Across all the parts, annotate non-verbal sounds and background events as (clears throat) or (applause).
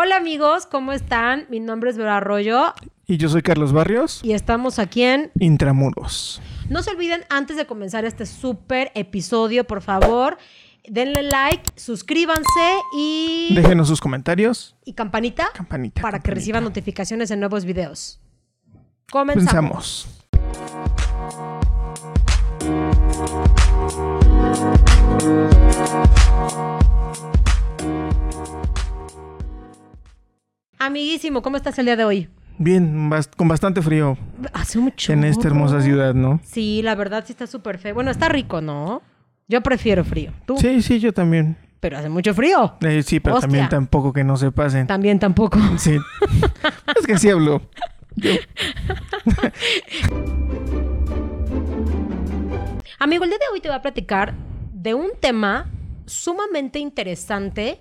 Hola amigos, ¿cómo están? Mi nombre es Vera Arroyo Y yo soy Carlos Barrios. y estamos aquí en... Intramuros. No se olviden, antes de comenzar este súper episodio, por favor, denle like, suscríbanse y... Déjenos sus comentarios. y campanita, Campanita. para que reciban notificaciones de nuevos videos. Comenzamos. Pensamos. Amiguísimo, ¿cómo estás el día de hoy? Bien, con bastante frío Hace mucho. en esta hermosa ciudad, ¿no? Sí, la verdad sí está súper feo. Bueno, está rico, ¿no? Yo prefiero frío. ¿Tú? Sí, sí, yo también. Pero hace mucho frío. Eh, sí, pero Hostia. también tampoco que no se pasen. También tampoco. Sí. (laughs) es que sí hablo. Yo- Amigo, el día de hoy te voy a platicar de un tema sumamente interesante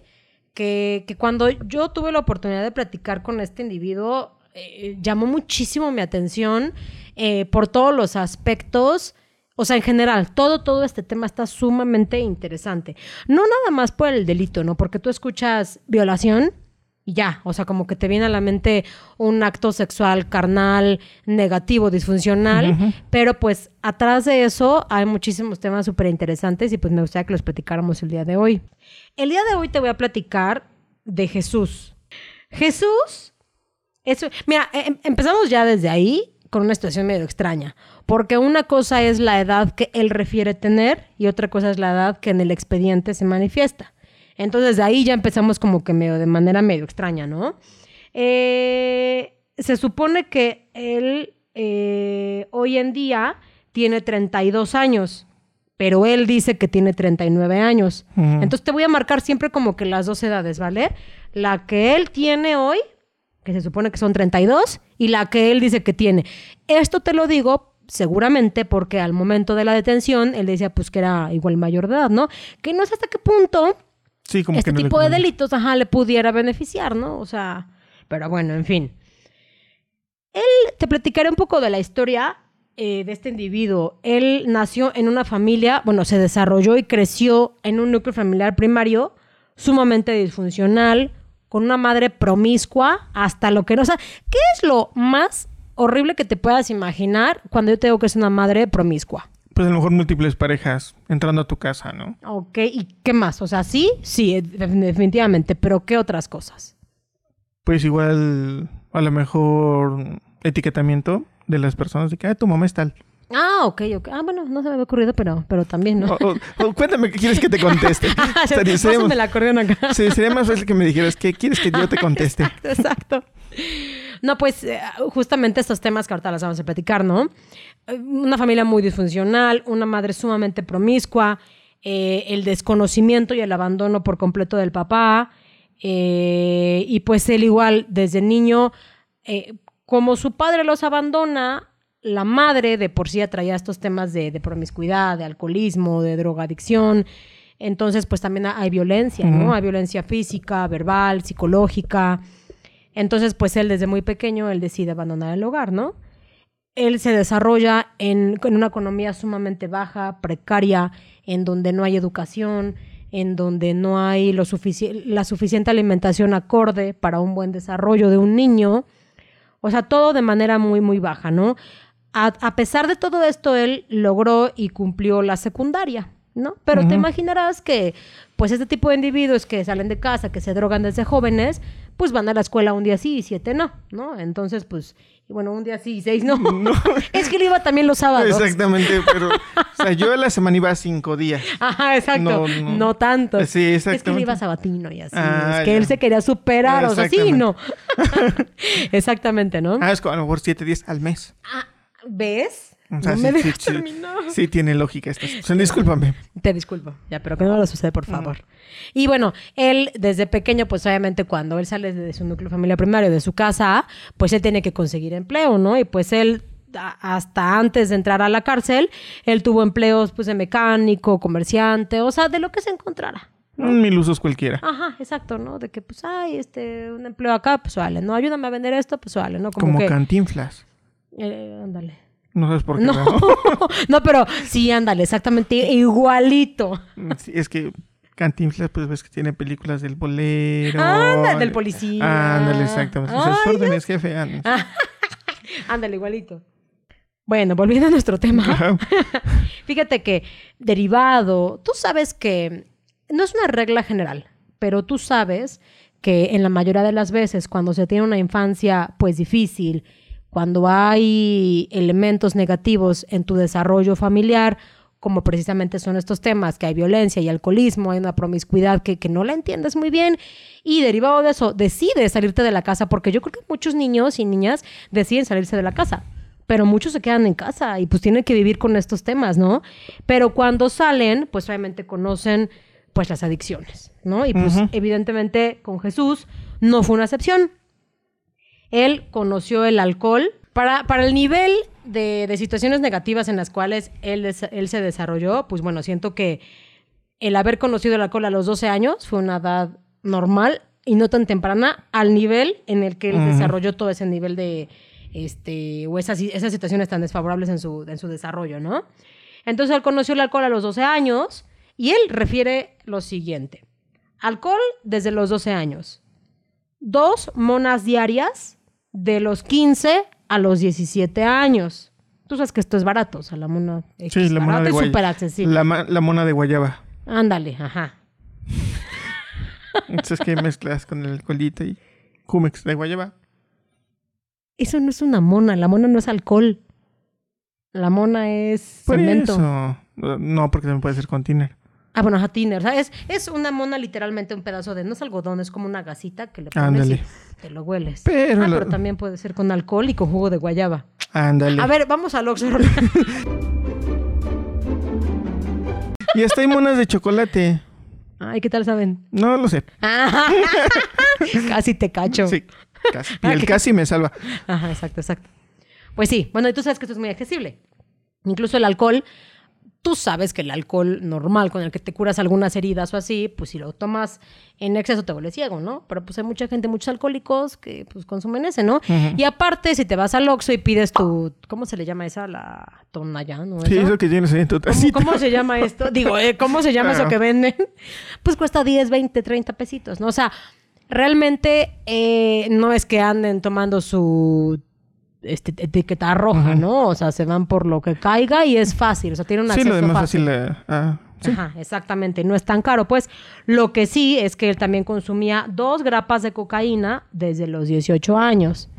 que, que cuando yo tuve la oportunidad de platicar con este individuo, eh, llamó muchísimo mi atención eh, por todos los aspectos. O sea, en general, todo, todo este tema está sumamente interesante. No nada más por el delito, ¿no? Porque tú escuchas violación y ya, o sea, como que te viene a la mente un acto sexual carnal, negativo, disfuncional, pero pues atrás de eso hay muchísimos temas súper interesantes y pues me gustaría que los platicáramos el día de hoy. El día de hoy te voy a platicar de Jesús. Jesús, eso, mira, em- empezamos ya desde ahí con una situación medio extraña, porque una cosa es la edad que él refiere tener y otra cosa es la edad que en el expediente se manifiesta. Entonces de ahí ya empezamos como que medio de manera medio extraña, ¿no? Eh, se supone que él eh, hoy en día tiene 32 años, pero él dice que tiene 39 años. Ujú. Entonces te voy a marcar siempre como que las dos edades, ¿vale? La que él tiene hoy, que se supone que son 32, y la que él dice que tiene. Esto te lo digo seguramente porque al momento de la detención él decía pues que era igual mayor de edad, ¿no? Que no sé hasta qué punto Sí, como este que no le tipo de delitos, ajá, le pudiera beneficiar, ¿no? O sea, pero bueno, en fin. Él, te platicaré un poco de la historia eh, de este individuo. Él nació en una familia, bueno, se desarrolló y creció en un núcleo familiar primario sumamente disfuncional, con una madre promiscua, hasta lo que no. O sea, ¿qué es lo más horrible que te puedas imaginar cuando yo te digo que es una madre promiscua? Pues a lo mejor múltiples parejas entrando a tu casa, ¿no? Ok, ¿y qué más? O sea, sí, sí, eh, definitivamente, pero ¿qué otras cosas? Pues igual, a lo mejor etiquetamiento de las personas de que, ah, tu mamá es tal. Ah, ok, ok. Ah, bueno, no se me había ocurrido, pero, pero también, ¿no? O- o- o cuéntame qué quieres que te conteste. (laughs) Ah, Sería- el acordeón acá. sí, sería más fácil que me dijeras qué quieres que yo te conteste. Exacto, (laughs) exacto. No, pues eh, justamente estos temas que ahorita las vamos a platicar, ¿no? Eh, Una familia muy disfuncional, una madre sumamente promiscua, eh, el desconocimiento y el abandono por completo del papá, eh, y pues él igual desde niño, eh, como su padre los abandona, la madre de por sí traía estos temas de, de promiscuidad, de alcoholismo, de drogadicción. Entonces, pues también hay violencia, ¿no? Hay violencia física, verbal, psicológica. Entonces, pues él desde muy pequeño, él decide abandonar el hogar, ¿no? Él se desarrolla en, en una economía sumamente baja, precaria, en donde no hay educación, en donde no hay lo sufici- la suficiente alimentación acorde para un buen desarrollo de un niño. O sea, todo de manera muy, muy baja, ¿no? A, a pesar de todo esto, él logró y cumplió la secundaria, ¿no? Pero te imaginarás que, pues, este tipo de individuos que salen de casa, que se drogan desde jóvenes, pues van a la escuela un día sí y siete no, ¿no? Entonces, pues, y bueno, un día sí y seis no. (laughs) (laughs) es que él iba también los sábados. Exactamente, pero, o sea, yo a la semana iba cinco días. (laughs) Ajá, exacto. No, No, no. tanto. Sí, Es que él iba sabatino y así. Ah, es que ya. él se quería superar, o sea, sí no. Exactamente, ¿no? Ah, es como a lo mejor siete días al mes. Ah, ¿Ves? O sea, no sí, me sí, dejas sí, terminar. sí tiene lógica esto. O sea, discúlpame. Te disculpo, ya, pero que no lo sucede, por favor. Y bueno, él desde pequeño, pues obviamente cuando él sale de su núcleo familiar primario, de su casa, pues él tiene que conseguir empleo, ¿no? Y pues él, a- hasta antes de entrar a la cárcel, él tuvo empleos pues de mecánico, comerciante, o sea, de lo que se encontrara. Mil usos cualquiera. Ajá, exacto, ¿no? De que, pues, ay, este, un empleo acá, pues vale, ¿no? Ayúdame a vender esto, pues vale, ¿no? Como, Como que... cantinflas. Eh, ándale. No sabes por qué. No, (laughs) no, pero sí, ándale, exactamente igualito. Sí, es que Cantinflas, pues ves que tiene películas del bolero. Anda, del policía. Ándale, exactamente. Sus Ay, órdenes, jefe. ándale. (laughs) Ándale, igualito. Bueno, volviendo a nuestro tema. (laughs) Fíjate que derivado, tú sabes que no es una regla general, pero tú sabes que en la mayoría de las veces cuando se tiene una infancia pues difícil, cuando hay elementos negativos en tu desarrollo familiar, como precisamente son estos temas, que hay violencia y alcoholismo, hay una promiscuidad que, que no la entiendes muy bien y derivado de eso decides salirte de la casa, porque yo creo que muchos niños y niñas deciden salirse de la casa pero muchos se quedan en casa y pues tienen que vivir con estos temas, ¿no? Pero cuando salen, pues obviamente conocen pues las adicciones, ¿no? Y pues evidentemente con Jesús no fue una excepción. Él conoció el alcohol para, para el nivel de, de situaciones negativas en las cuales él, él se desarrolló, pues bueno, siento que el haber conocido el alcohol a los 12 años fue una edad normal y no tan temprana al nivel en el que él desarrolló todo ese nivel de, este, o esas, esas situaciones tan desfavorables en su, en su desarrollo, ¿no? Entonces él conoció el alcohol a los 12 años y él refiere lo siguiente. Alcohol desde los 12 años. Dos monas diarias de los 15 a los 17 años. Tú sabes que esto es barato, o sea, la mona X Sí, la mona de guay- súper accesible. La, la mona de guayaba. Ándale, ajá. (laughs) Entonces que mezclas con el colito y Jumex de guayaba. Eso no es una mona, la mona no es alcohol. La mona es Por cemento. eso. No, porque también puede ser con tiner. Ah, bueno, ajá, tiner. O sea, es, es una mona literalmente un pedazo de, no es algodón, es como una gasita que le pones Ándale. y te lo hueles. Pero ah, lo- pero también puede ser con alcohol y con jugo de guayaba. Ándale. A ver, vamos al Oxxo. (laughs) Y hasta hay monas de chocolate. Ay, ¿qué tal saben? No lo sé. (laughs) Casi te cacho. Sí, casi. Y el casi me salva. Ajá, exacto, exacto. Pues sí, bueno, y tú sabes que esto es muy accesible. Incluso el alcohol, tú sabes que el alcohol normal con el que te curas algunas heridas o así, pues si lo tomas en exceso te vuelves ciego, ¿no? Pero pues hay mucha gente, muchos alcohólicos que pues consumen ese, ¿no? Y aparte, si te vas al Oxxo y pides tu, ¿cómo se le llama esa? La tonallán, ¿no? Sí, eso que tienes ahí en tu ¿Cómo, tacita. cómo se llama esto? (laughs) Digo, eh, ¿cómo se llama eso que venden? (laughs) Pues cuesta 10, 20, 30 pesitos, ¿no? O sea, realmente eh, no es que anden tomando su este, etiqueta roja. ¿no? O sea, se van por lo que caiga y es fácil, o sea, tiene un Sí, acceso lo demás fácil. fácil. eh, ah, sí. Ajá, exactamente, no es tan caro. Pues lo que sí es que él también consumía dos grapas de cocaína desde los 18 años.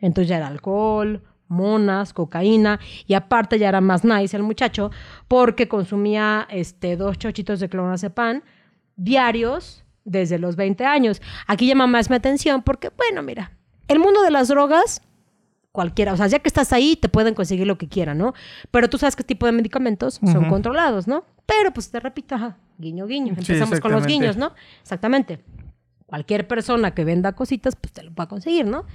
Entonces ya era alcohol, monas, cocaína y aparte ya era más nice el muchacho porque consumía este, dos chochitos de clonazepam diarios desde los 20 años. Aquí llama más mi atención porque, bueno, mira, el mundo de las drogas cualquiera, o sea, ya que estás ahí, te pueden conseguir lo que quieran, ¿no? Pero tú sabes qué tipo de medicamentos son controlados, ¿no? Pero pues te repito, ajá, guiño, guiño. Sí, Empezamos con los guiños, ¿no? Exactamente. Cualquier persona que venda cositas, pues te lo va a conseguir, ¿no?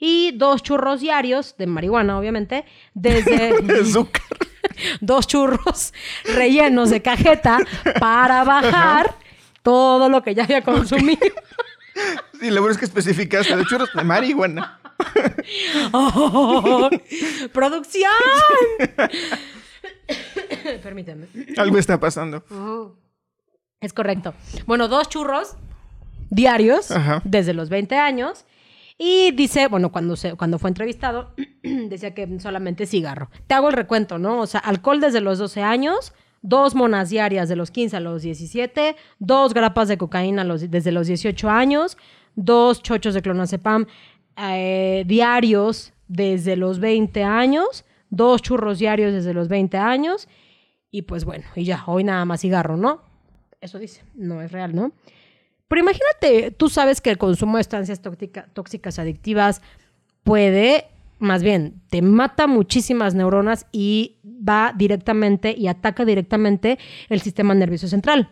Y dos churros diarios de marihuana, obviamente, desde (laughs) Azúcar. (laughs) dos churros rellenos de cajeta para bajar todo lo que ya había consumido. (laughs) Sí, lo bueno es que especificaste de churros de marihuana. ¡Oh! (laughs) ¡Producción! (coughs) Permíteme. Algo está pasando. Es correcto. Bueno, dos churros diarios Ajá. desde los 20 años. Y dice, bueno, cuando, se, cuando fue entrevistado, (clears throat) decía que solamente cigarro. Te hago el recuento, ¿no? O sea, alcohol desde los 12 años, dos monas diarias de los 15 a los 17, dos grapas de cocaína los- desde los 18 años, dos chochos de clonazepam eh, diarios desde los 20 años, dos churros diarios desde los 20 años, y pues bueno, y ya, hoy nada más cigarro, ¿no? Eso dice, no es real, ¿no? Pero imagínate, tú sabes que el consumo de sustancias tóxica- tóxicas adictivas puede, más bien, te mata muchísimas neuronas y va directamente y ataca directamente el sistema nervioso central.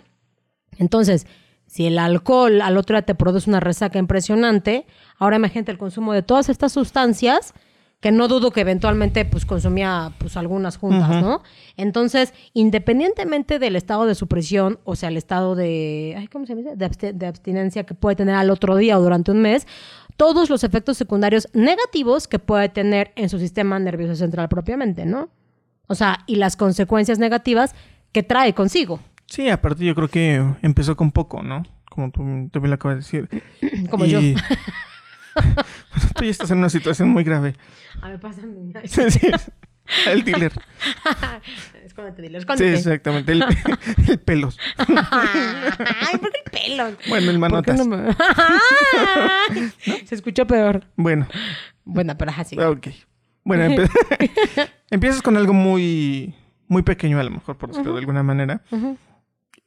Entonces, si el alcohol al otro día te produce una resaca impresionante, ahora imagínate el consumo de todas estas sustancias que no dudo que eventualmente pues consumía pues algunas juntas. ¿no? Entonces, independientemente del estado de supresión, o sea, el estado de, ay, ¿cómo se dice? De abstinencia que puede tener al otro día o durante un mes, todos los efectos secundarios negativos que puede tener en su sistema nervioso central propiamente, ¿no? O sea, y las consecuencias negativas que trae consigo. Sí, aparte yo creo que empezó con poco, ¿no? Como tú también lo acabas de decir. (clears throat) Como Y- yo. (laughs) Bueno, tú ya estás en una situación muy grave. A ver, pásame. (laughs) Sí, sí. El dealer. Escóndete, dile, Sí, exactamente. El, (laughs) el pelos. Ay, ¿por qué el pelo? Bueno, el ¿Por qué manotas. no me- Se escuchó peor. Bueno, Bueno, pero así. ok. Bueno, empe- empiezas con algo muy, muy pequeño a lo mejor, por decirlo de alguna manera.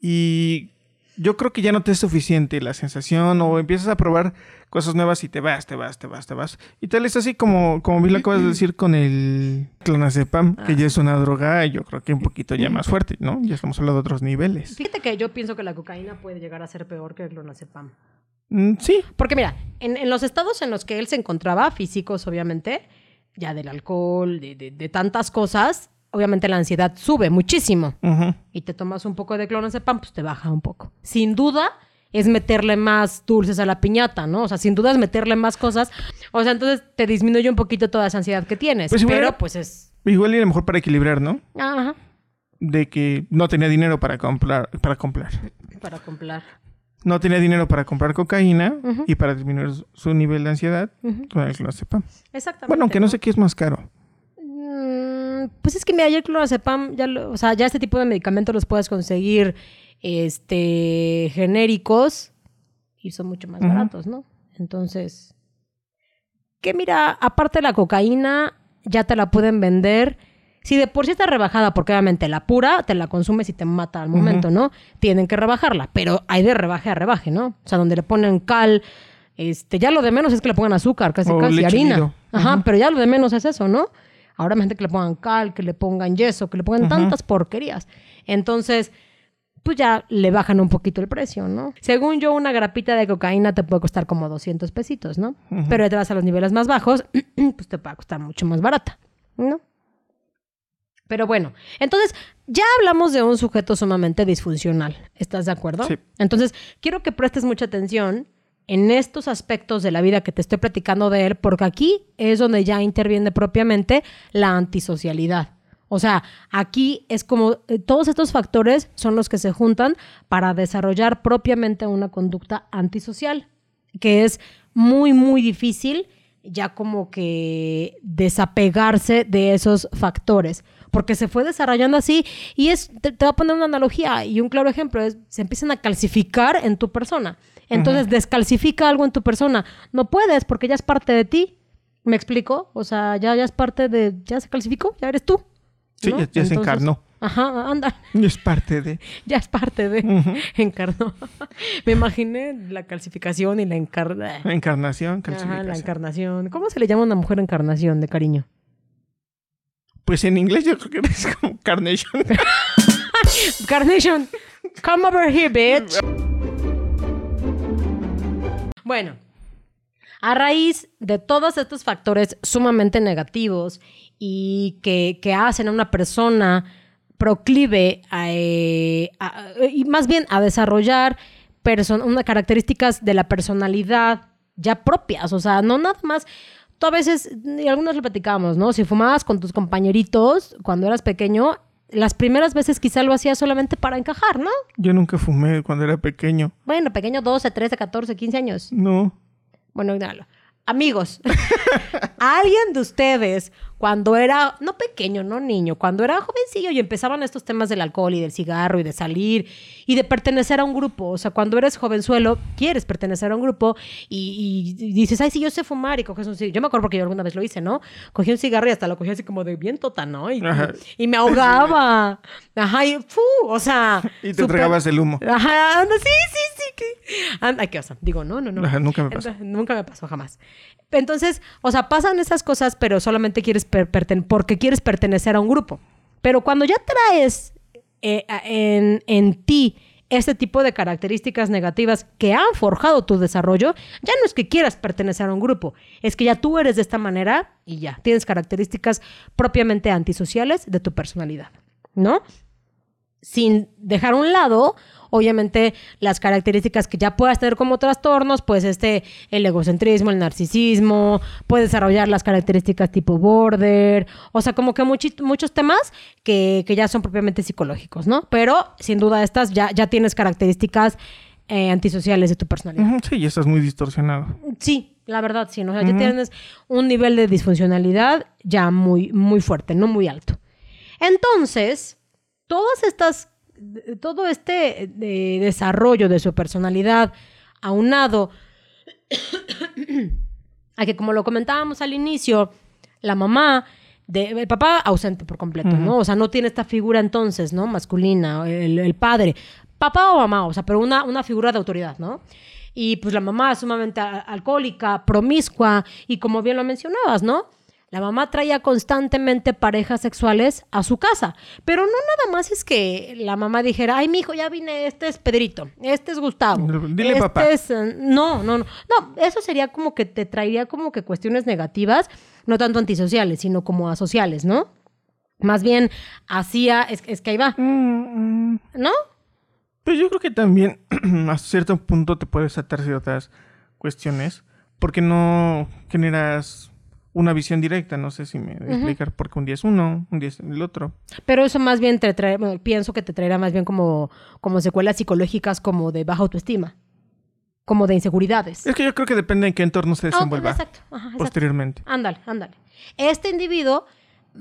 Y yo creo que ya no te es suficiente la sensación o empiezas a probar cosas nuevas y te vas, te vas, te vas, te vas. Y tal es así como, como bien lo acabas de decir con el clonazepam, que ya es una droga, yo creo que un poquito ya más fuerte, ¿no? Ya estamos hablando de otros niveles. Fíjate que yo pienso que la cocaína puede llegar a ser peor que el clonazepam. Mm, sí, Porque mira, en, en los estados en los que él se encontraba, físicos obviamente, ya del alcohol, de, de- de tantas cosas, obviamente la ansiedad sube muchísimo. ujú, Y te tomas un poco de clonazepam, pues te baja un poco. Sin duda es meterle más dulces a la piñata, ¿no? O sea, sin duda es meterle más cosas. O sea, entonces te disminuye un poquito toda esa ansiedad que tienes. Pues igual pero pues es... igual y a lo mejor para equilibrar, ¿no? Ajá. De que no tenía dinero para comprar, para comprar. Para comprar. No tenía dinero para comprar cocaína y para disminuir su- nivel de ansiedad con el clonazepam. Exactamente. Bueno, aunque no sé qué es más caro. Mm, Pues es que mira, ayer clonazepam, ya lo- o sea, ya este tipo de medicamentos los puedes conseguir este genéricos y son mucho más baratos, ¿no? Entonces, que mira, aparte de la cocaína, ya te la pueden vender. Si de por sí está rebajada, porque obviamente la pura te la consumes y te mata al momento, ¿no? Tienen que rebajarla, pero hay de rebaje a rebaje, ¿no? O sea, donde le ponen cal, este, ya lo de menos es que le pongan azúcar, casi O casi harina. nido. Ajá, pero ya lo de menos es eso, ¿no? Ahora imagínate que le pongan cal, que le pongan yeso, que le pongan tantas porquerías. Entonces, pues ya le bajan un poquito el precio, ¿no? Según yo, una grapita de cocaína te puede costar como 200 pesitos, ¿no? Pero ya te vas a los niveles más bajos, (clears throat) pues te va a costar mucho más barata, ¿no? Pero bueno, entonces ya hablamos de un sujeto sumamente disfuncional. ¿Estás de acuerdo? Sí. Entonces, quiero que prestes mucha atención en estos aspectos de la vida que te estoy platicando de él, porque aquí es donde ya interviene propiamente la antisocialidad. O sea, aquí es como eh, todos estos factores son los que se juntan para desarrollar propiamente una conducta antisocial, que es muy, muy difícil ya como que desapegarse de esos factores, porque se fue desarrollando así y es, te, te voy a poner una analogía y un claro ejemplo es, se empiezan a calcificar en tu persona. Entonces, descalcifica algo en tu persona. No puedes porque ya es parte de ti. ¿Me explico? O sea, ya, ya es parte de, ya se calcificó, ya eres tú. Sí, ¿no? ya, ya se encarnó. Ajá, anda, es parte de... ya es parte de, (laughs) (laughs) encarnó. (laughs) Me imaginé la calcificación y la encarnación. Encarnación, Ajá, la calcificación. encarnación. ¿Cómo se le llama a una mujer encarnación de cariño? Pues en inglés yo creo que es como carnation. Carnation, come over here, bitch. Bueno, a raíz de todos estos factores sumamente negativos y que, que hacen a una persona proclive a, eh, y más bien a desarrollar características de la personalidad ya propias, o sea, no nada más. Tú a veces, y algunos lo platicamos, ¿no? Si fumabas con tus compañeritos cuando eras pequeño, las primeras veces quizá lo hacías solamente para encajar, ¿no? Yo nunca fumé cuando era pequeño. Bueno, pequeño 12, 13, 14, 15 años. No. Bueno, ignóralo. Amigos, (laughs) ¿alguien de ustedes cuando era, no pequeño, no niño, cuando era jovencillo y empezaban estos temas del alcohol y del cigarro y de salir y de pertenecer a un grupo? O sea, cuando eres jovenzuelo, quieres pertenecer a un grupo y, y dices, ay, sí, yo sé fumar y coges un cigarro. Yo me acuerdo porque yo alguna vez lo hice, ¿no? Cogí un cigarro y hasta lo cogí así como de bien tota, ¿no? Y, y me ahogaba. (laughs) Ajá, y fu, o sea. Y te súper- tragabas el humo. Ajá, sí, sí, sí. Anda, qué osa. Digo, no, no, no. Nunca me pasó. Entonces, nunca me pasó, jamás. Entonces, o sea, pasan esas cosas, pero solamente quieres per- porque quieres pertenecer a un grupo. Pero cuando ya traes eh, en, en ti este tipo de características negativas que han forjado tu desarrollo, ya no es que quieras pertenecer a un grupo, es que ya tú eres de esta manera y ya tienes características propiamente antisociales de tu personalidad, ¿no? Sin dejar a un lado obviamente las características que ya puedas tener como trastornos, pues este, el egocentrismo, el narcisismo, puede desarrollar las características tipo border, o sea, como que muchos temas que, ya son propiamente psicológicos, ¿no? Pero sin duda estas ya, ya tienes características eh, antisociales de tu personalidad. Sí, y estás muy distorsionado. Sí, la verdad, sí. ¿no? O sea, ya tienes un nivel de disfuncionalidad ya muy, muy fuerte, no muy alto. Entonces, todas estas todo este eh, desarrollo de su personalidad aunado (coughs) a que como lo comentábamos al inicio, la mamá, de, el papá ausente por completo, ¿no? O sea, no tiene esta figura entonces, ¿no? Masculina, el, padre, papá o mamá, o sea, pero una, una figura de autoridad, ¿no? Y pues la mamá sumamente alcohólica, promiscua, y como bien lo mencionabas, ¿no? La mamá traía constantemente parejas sexuales a su casa, pero no nada más es que la mamá dijera, ay, mi hijo, ya vine, este es Pedrito, este es Gustavo. Dile este papá. Es... No, no, no. No, eso sería como que te traería como que cuestiones negativas, no tanto antisociales, sino como asociales, ¿no? Más bien hacía, es, es que ahí va. Mm, mm. ¿No? Pues yo creo que también (clears throat) a cierto punto te puedes atar ciertas cuestiones porque no generas una visión directa. No sé si me voy a explicar porque un día es uno, un día es el otro. Pero eso más bien te trae, pienso que te traerá más bien como, como secuelas psicológicas como de baja autoestima, como de inseguridades. Es que yo creo que depende en qué entorno se ah, desenvuelva posteriormente. Ándale, ándale. Este individuo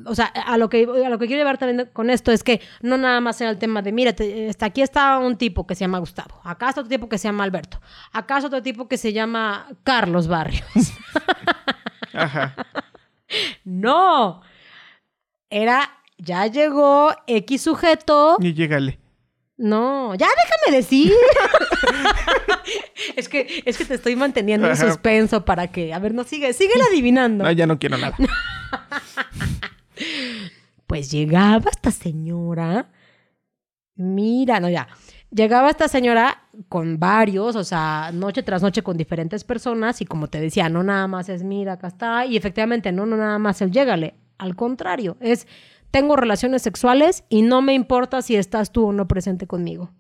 o sea, a lo que a lo que quiero llevar también con esto es que no nada más era el tema de, mira, está, aquí está un tipo que se llama Gustavo, acá está otro tipo que se llama Alberto, acá está otro tipo que se llama Carlos Barrios. (laughs) Ajá. no. Era, ya llegó X sujeto. Y llégale. No, ya déjame decir. (laughs) es que es que te estoy manteniendo en suspenso para que, a ver, no sigue, sigue adivinando. No, ya no quiero nada. (laughs) pues llegaba esta señora. Mira, no ya. Llegaba esta señora con varios, o sea, noche tras noche con diferentes personas y como te decía, no nada más es mira, acá está, y efectivamente no, no nada más el llégale, al contrario, es tengo relaciones sexuales y no me importa si estás tú o no presente conmigo.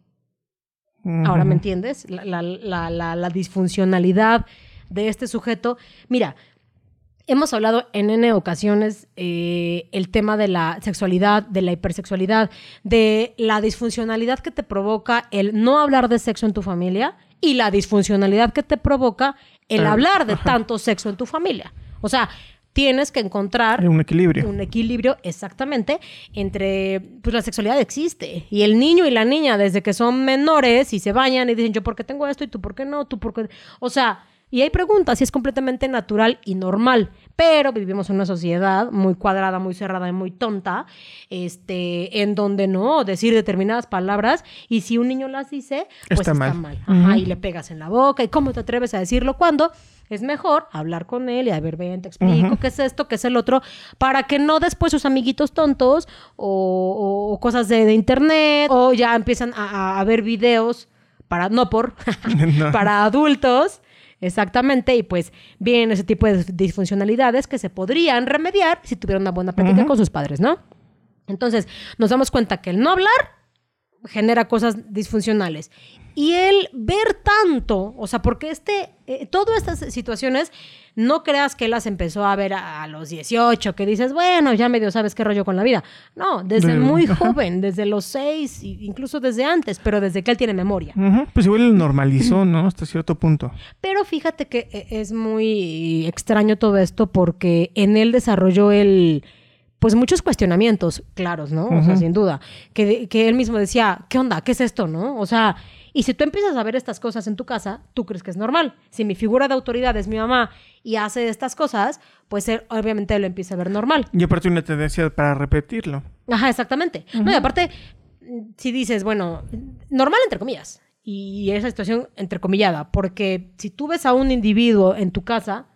Ahora me entiendes la, la, la, la, disfuncionalidad de este sujeto. Mira, hemos hablado en N ocasiones eh, el tema de la sexualidad, de la hipersexualidad, de la disfuncionalidad que te provoca el no hablar de sexo en tu familia y la disfuncionalidad que te provoca el ah, hablar de tanto sexo en tu familia. O sea, tienes que encontrar un equilibrio. Un equilibrio exactamente entre pues la sexualidad existe y el niño y la niña desde que son menores y se bañan y dicen yo por qué tengo esto y tú por qué no, tú por qué, o sea, y hay preguntas y es completamente natural y normal, pero vivimos en una sociedad muy cuadrada, muy cerrada y muy tonta, este, en donde no decir determinadas palabras y si un niño las dice, pues está, mal. Ajá, y le pegas en la boca y cómo te atreves a decirlo cuando es mejor hablar con él y a ver, ven, te explico qué es esto, qué es el otro, para que no después sus amiguitos tontos o, cosas de, internet o ya empiezan a, ver videos para, no por, (laughs) (laughs) para adultos Exactamente, y pues vienen ese tipo de disfuncionalidades que se podrían remediar si tuvieran una buena práctica con sus padres, ¿no? Entonces, nos damos cuenta que el no hablar genera cosas disfuncionales. Y el ver tanto, o sea, porque este, eh, todas estas situaciones no creas que él las empezó a ver a, los 18, que dices, bueno, ya medio sabes qué rollo con la vida. No, desde muy (laughs) joven, desde los 6, incluso desde antes, pero desde que él tiene memoria. Pues igual lo normalizó, ¿no? Hasta cierto punto. Pero fíjate que eh, es muy extraño todo esto porque en él desarrolló el pues muchos cuestionamientos claros, ¿no? O sea, sin duda. Que, que él mismo decía, ¿qué onda? ¿Qué es esto, no? O sea, y si tú empiezas a ver estas cosas en tu casa, tú crees que es normal. Si mi figura de autoridad es mi mamá y hace estas cosas, pues él obviamente lo empieza a ver normal. Y aparte una tendencia para repetirlo. Ajá, exactamente. No, y aparte, si dices, bueno, normal entre comillas, y esa situación entrecomillada, porque si tú ves a un individuo en tu casa,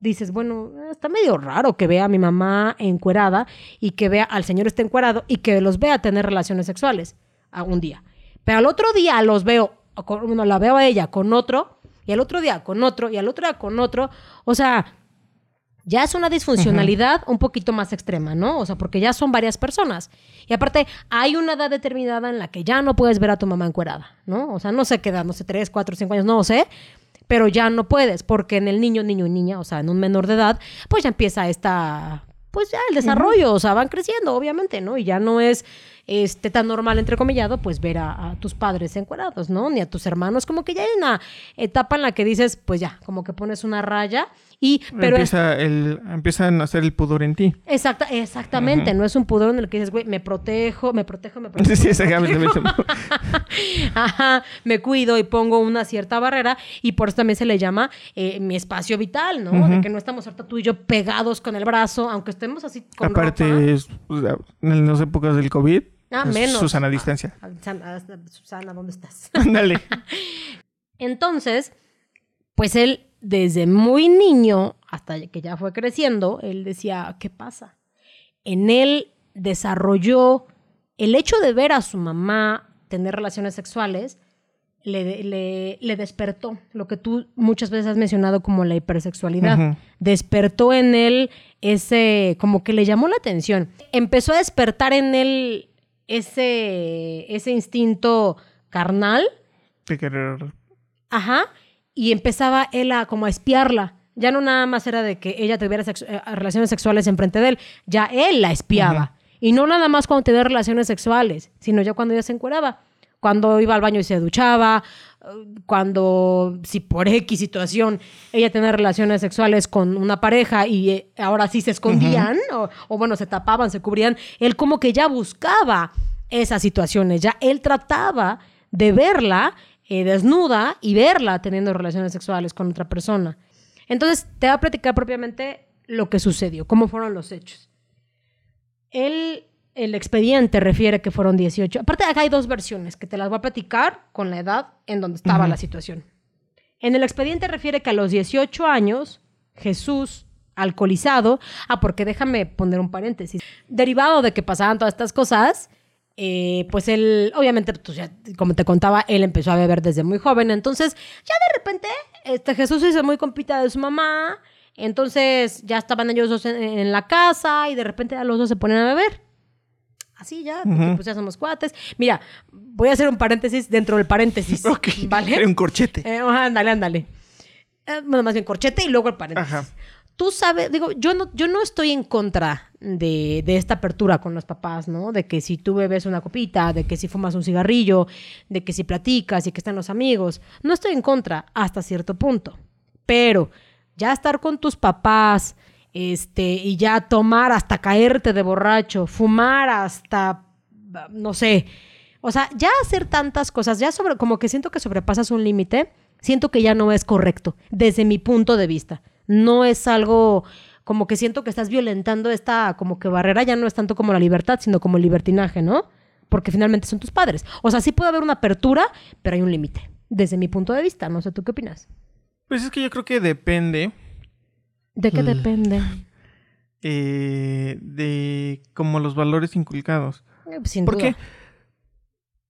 dices, bueno, está medio raro que vea a mi mamá encuerada y que vea al señor este encuerado y que los vea tener relaciones sexuales a un día. Pero al otro día los veo, bueno, la veo a ella con otro, y al otro día con otro, y al otro día con otro. O sea, ya es una disfuncionalidad un poquito más extrema, ¿no? O sea, porque ya son varias personas. Y aparte, hay una edad determinada en la que ya no puedes ver a tu mamá encuerada, ¿no? O sea, no sé qué edad, no sé, tres, cuatro, cinco años, no sé, pero ya no puedes, porque en el niño, niño y niña, o sea, en un menor de edad, pues ya empieza esta, pues ya el desarrollo, o sea, van creciendo, obviamente, ¿no? Y ya no es este, tan normal, entrecomillado, pues ver a, a, tus padres encuerados, ¿no? Ni a tus hermanos. Como que ya hay una etapa en la que dices, pues ya, como que pones una raya y... Pero Empieza el, empiezan a hacer el pudor en ti. Exacta, exactamente, no es un pudor en el que dices, güey, me protejo, me protejo, me (laughs) protejo. Sí, exactamente. (laughs) Ajá, me cuido y pongo una cierta barrera y por eso también se le llama eh, mi espacio vital, ¿no? De que no estamos ahorita tú y yo pegados con el brazo, aunque estemos así con Aparte, ropa. pues, en las épocas del COVID, Ah, menos. Susana a distancia. Ah, Susana, Susana, ¿dónde estás? Ándale. (laughs) Entonces, pues él, desde muy niño hasta que ya fue creciendo, él decía, ¿qué pasa? En él desarrolló el hecho de ver a su mamá tener relaciones sexuales, le, le, le despertó lo que tú muchas veces has mencionado como la hipersexualidad. Despertó en él ese, como que le llamó la atención. Empezó a despertar en él ese, ese instinto carnal De querer. Ajá. Y empezaba él a como a espiarla. Ya no nada más era de que ella tuviera sexu- eh, relaciones sexuales enfrente de él. Ya él la espiaba. Y no nada más cuando tenía relaciones sexuales, sino ya cuando ella se encueraba. Cuando iba al baño y se duchaba, eh, cuando, si por X situación ella tenía relaciones sexuales con una pareja y eh, ahora sí se escondían, o, o bueno, se tapaban, se cubrían, él como que ya buscaba esas situaciones, ya él trataba de verla eh, desnuda y verla teniendo relaciones sexuales con otra persona. Entonces, te voy a platicar propiamente lo que sucedió, cómo fueron los hechos. El, el expediente refiere que fueron 18. Aparte, acá hay dos versiones que te las voy a platicar con la edad en donde estaba la situación. En el expediente refiere que a los 18 años, Jesús, alcoholizado, ah, porque déjame poner un paréntesis, derivado de que pasaban todas estas cosas, eh, pues él, obviamente, pues ya, como te contaba, él empezó a beber desde muy joven, entonces ya de repente este, Jesús se hizo muy compita de su mamá, entonces ya estaban ellos dos en, en la casa y de repente a los dos se ponen a beber. Así ya, porque, pues ya somos cuates. Mira, voy a hacer un paréntesis dentro del paréntesis. (laughs) Ok. ¿Vale? Un corchete. Eh, ándale, ándale. Eh, bueno, más bien corchete y luego el paréntesis. Ajá. Tú sabes, digo, yo no, yo no estoy en contra de, de esta apertura con los papás, ¿no? De que si tú bebes una copita, de que si fumas un cigarrillo, de que si platicas y que están los amigos. No estoy en contra hasta cierto punto. Pero ya estar con tus papás, este, y ya tomar hasta caerte de borracho, fumar hasta, no sé, o sea, ya hacer tantas cosas, ya sobre, como que siento que sobrepasas un límite, siento que ya no es correcto, desde mi punto de vista. No es algo como que siento que estás violentando esta como que barrera, ya no es tanto como la libertad, sino como el libertinaje, ¿no? Porque finalmente son tus padres. O sea, sí puede haber una apertura, pero hay un límite, desde mi punto de vista. No sé, ¿tú qué opinas? Pues es que yo creo que depende ¿De qué Mm. depende? eh, de como los valores inculcados. Eh, Sin ¿Por duda. qué?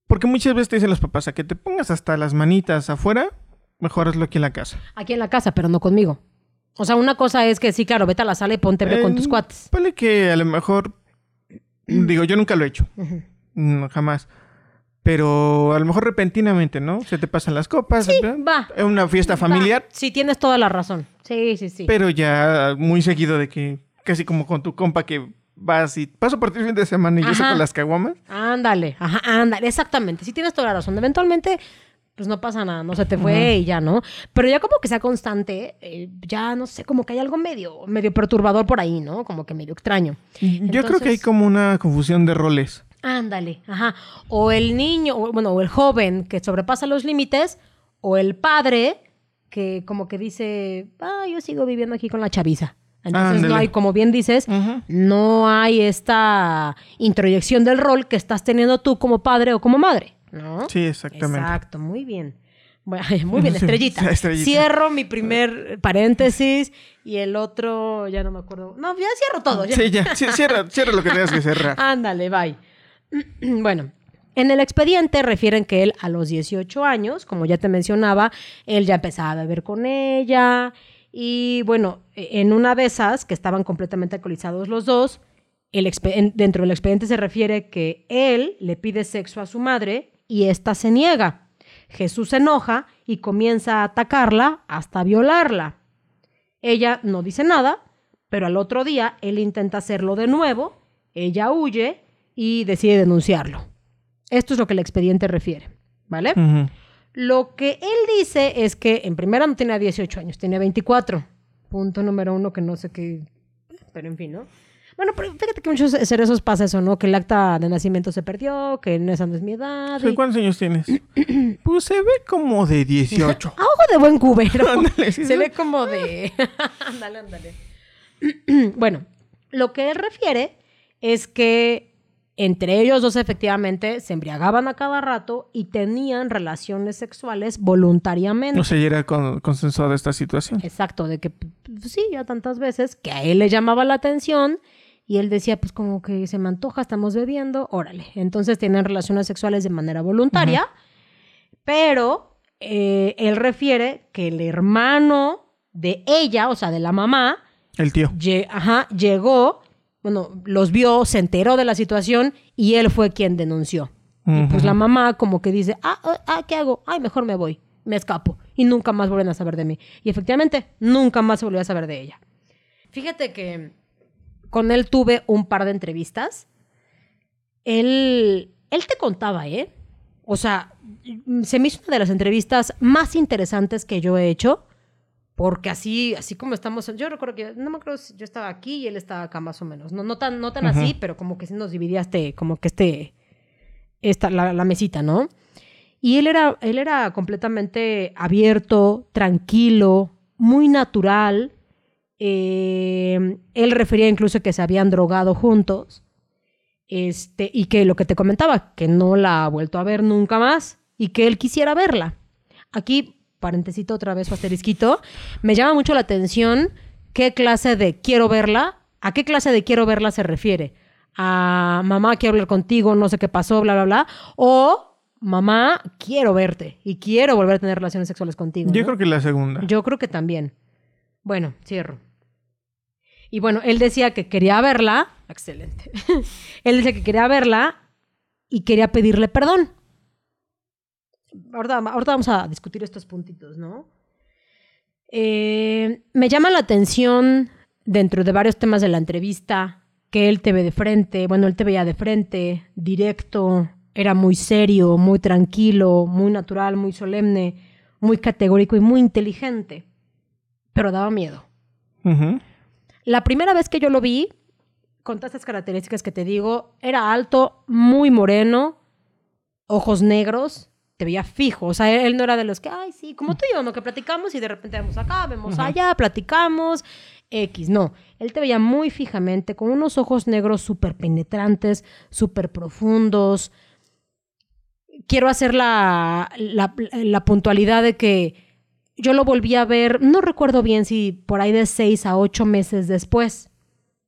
Porque muchas veces te dicen los papás a que te pongas hasta las manitas afuera, mejor hazlo aquí en la casa. Aquí en la casa, pero no conmigo. O sea, una cosa es que sí, claro, vete a la sala y ponte ver con Eh, tus cuates. Vale que a lo mejor, digo, yo nunca lo he hecho, jamás. Pero a lo mejor repentinamente, ¿no? Se te pasan las copas. ¿verdad? Va. Es una fiesta familiar, Va. Sí, tienes toda la razón. Sí, sí, sí. pero ya muy seguido de que, casi como con tu compa que vas y paso por ti el fin de semana y yo saco las caguamas. Ándale, ajá, ándale, exactamente. Sí tienes toda la razón. Eventualmente, pues no pasa nada, no se te fue y ya, ¿no? Pero ya como que sea constante, eh, ya no sé, como que hay algo medio, medio perturbador por ahí, ¿no? Como que medio extraño. Yo creo que hay como una confusión de roles. Ándale, ajá. O el niño, o, bueno, o el joven que sobrepasa los límites, o el padre que como que dice, ah, yo sigo viviendo aquí con la chaviza. Entonces no hay, como bien dices, no hay esta introyección del rol que estás teniendo tú como padre o como madre, ¿no? Sí, exactamente. Exacto, muy bien. Bueno, (laughs) muy bien, estrellita. (laughs) estrellita. Cierro mi primer paréntesis y el otro, ya no me acuerdo. No, ya cierro todo. ya. Sí, ya, cierra, cierra lo que tengas que cerrar. (laughs) Ándale, bye. (clears throat) bueno, en el expediente refieren que él a los 18 años, como ya te mencionaba, él ya empezaba a beber con ella Y bueno, e, en una de esas, que estaban completamente alcoholizados los dos, el dentro del expediente se refiere que él le pide sexo a su madre y ésta se niega. Jesús se enoja y comienza a atacarla hasta violarla. Ella no dice nada, pero al otro día él intenta hacerlo de nuevo, ella huye y decide denunciarlo. Esto es lo que el expediente refiere, ¿vale? Lo que él dice es que en primera no tenía 18 años, tenía 24. Punto número uno que no sé qué, pero en fin, ¿no? Bueno, pero fíjate que muchos cerezos pasa eso, ¿no? Que el acta de nacimiento se perdió, que esa no es mi edad. ¿Cuántos años tienes? (clears throat) pues se ve como de 18. A (laughs) ojo de buen cubero. (laughs) se ve como de... (laughs) ándale, ándale. (clears throat) bueno, lo que él refiere es que entre ellos dos efectivamente se embriagaban a cada rato y tenían relaciones sexuales voluntariamente. No sé, era con, consensuada esta situación. Exacto, de que pues, sí, ya tantas veces que a él le llamaba la atención y él decía, pues como que se me antoja, estamos bebiendo, órale. Entonces tienen relaciones sexuales de manera voluntaria, pero eh, él refiere que el hermano de ella, o sea, de la mamá, el tío, ajá, llegó, bueno, los vio, se enteró de la situación y él fue quien denunció. Y pues la mamá como que dice, ah, ah, ah, ¿qué hago? Ay, mejor me voy, me escapo. Y nunca más vuelven a saber de mí. Y efectivamente, nunca más se volvió a saber de ella. Fíjate que con él tuve un par de entrevistas. Él, él te contaba, ¿eh? O sea, se me hizo una de las entrevistas más interesantes que yo he hecho, porque así, así como estamos, yo recuerdo que, no me acuerdo si yo estaba aquí y él estaba acá más o menos, no, no tan, no tan así, pero como que sí nos dividía este, como que este, esta, la, la mesita, ¿no? Y él era, él era completamente abierto, tranquilo, muy natural, eh, él refería incluso que se habían drogado juntos. Este, y que lo que te comentaba, que no la ha vuelto a ver nunca más y que él quisiera verla. Aquí, parentesito otra vez o asterisquito, me llama mucho la atención qué clase de quiero verla, a qué clase de quiero verla se refiere. A mamá, quiero hablar contigo, no sé qué pasó, bla, bla, bla. O mamá, quiero verte y quiero volver a tener relaciones sexuales contigo. Yo creo que la segunda. Yo creo que también. Bueno, cierro. Y bueno, él decía que quería verla. Excelente. (laughs) él decía que quería verla y quería pedirle perdón. Ahorita, vamos a discutir estos puntitos, ¿no? Eh, me llama la atención dentro de varios temas de la entrevista que él te ve de frente, bueno, él te veía de frente, directo, era muy serio, muy tranquilo, muy natural, muy solemne, muy categórico y muy inteligente, pero daba miedo. La primera vez que yo lo vi, con todas estas características que te digo, era alto, muy moreno, ojos negros, te veía fijo. O sea, él no era de los que, ay, sí, como tú y yo, ¿no? Que platicamos y de repente vemos acá, vemos allá, platicamos, X. No, él te veía muy fijamente, con unos ojos negros súper penetrantes, súper profundos. Quiero hacer la, la, la puntualidad de que yo lo volví a ver, no recuerdo bien si por ahí de seis a ocho meses después.